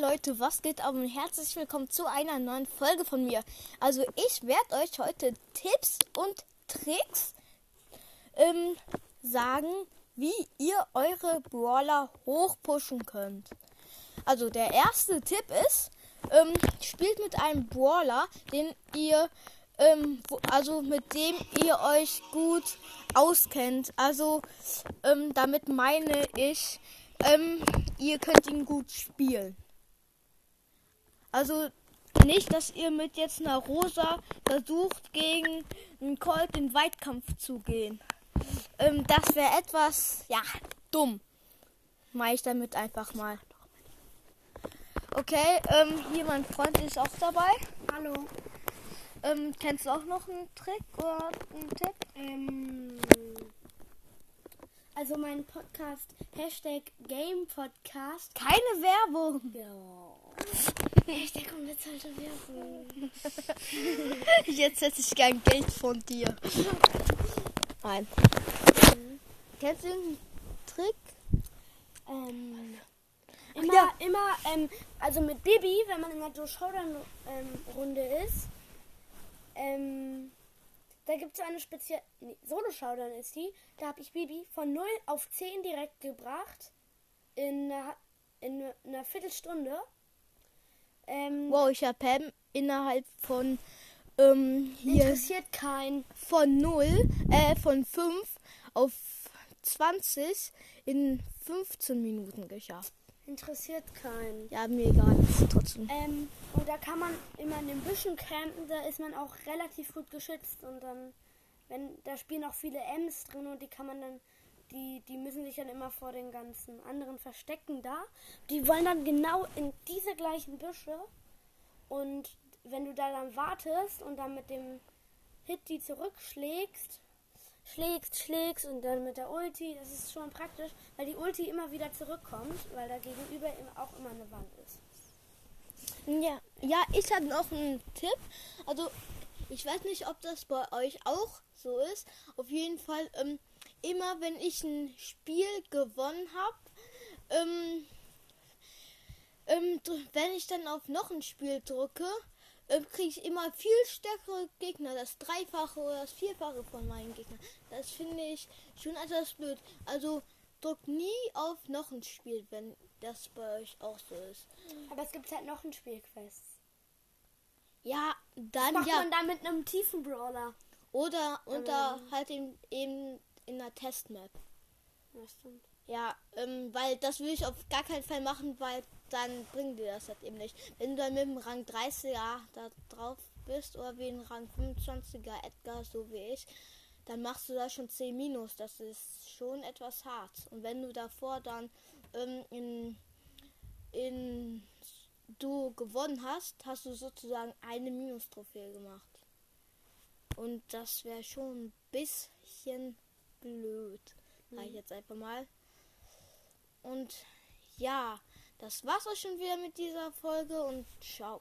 Leute, was geht ab und herzlich willkommen zu einer neuen Folge von mir. Also ich werde euch heute Tipps und Tricks ähm, sagen, wie ihr eure Brawler hochpushen könnt. Also der erste Tipp ist, ähm, spielt mit einem Brawler, den ihr ähm, also mit dem ihr euch gut auskennt. Also ähm, damit meine ich, ähm, ihr könnt ihn gut spielen. Also nicht, dass ihr mit jetzt einer Rosa versucht, gegen einen Colt in Weitkampf zu gehen. Ähm, das wäre etwas, ja, dumm. Mache ich damit einfach mal. Okay, ähm, hier mein Freund ist auch dabei. Hallo. Ähm, kennst du auch noch einen Trick oder einen Tipp? Ähm, also mein Podcast, Hashtag Game Podcast. Keine Werbung. Ja. Hashtag unbezahlte Werbung. Jetzt hätte ich gern Geld von dir. Nein. Kennst du irgendeinen Trick? Ähm, immer, Ja. immer, ähm, also mit Bibi, wenn man in der Joe Showdown-Runde ist, ähm, da gibt es eine spezielle, nee, Solo-Showdown ist die, da habe ich Bibi von 0 auf 10 direkt gebracht, in einer, in einer Viertelstunde. Ähm, Wow, ich habe Pam innerhalb von ähm, hier interessiert keinen. von 0, äh, von 5 auf 20 in 15 Minuten geschafft. Interessiert keinen. Ja, mir egal. Trotzdem. Ähm, und da kann man immer in den Büschen campen, da ist man auch relativ gut geschützt und dann, wenn, da spielen auch viele Ms drin und die kann man dann, sich dann immer vor den ganzen anderen verstecken da. Die wollen dann genau in diese gleichen Büsche und wenn du da dann wartest und dann mit dem Hit die zurückschlägst, schlägst, schlägst und dann mit der Ulti, das ist schon praktisch, weil die Ulti immer wieder zurückkommt, weil da gegenüber auch immer eine Wand ist. Ja, ja, ich habe noch einen Tipp. Also, ich weiß nicht, ob das bei euch auch so ist. Auf jeden Fall, ähm, immer wenn ich ein Spiel gewonnen habe, ähm, ähm, wenn ich dann auf noch ein Spiel drücke, ähm, kriege ich immer viel stärkere Gegner, das Dreifache oder das Vierfache von meinen Gegnern. Das finde ich schon etwas blöd. Also drückt nie auf noch ein Spiel, wenn das bei euch auch so ist. Aber es gibt halt noch ein Spielquest. Ja, dann macht ja. man da mit einem tiefen Brawler? Oder unter Ähm. halt eben, eben in der Testmap. Ja, stimmt. Ja, ähm, weil das will ich auf gar keinen Fall machen, weil dann bringt dir das halt eben nicht. Wenn du dann mit dem Rang 30er da drauf bist oder wie ein Rang 25er Edgar, so wie ich, dann machst du da schon 10 Minus. Das ist schon etwas hart. Und wenn du davor dann ähm, in, in du gewonnen hast, hast du sozusagen eine Minus-Trophäe gemacht. Und das wäre schon ein bisschen blöd. Sag ich jetzt einfach mal. Und ja, das war's auch schon wieder mit dieser Folge und ciao.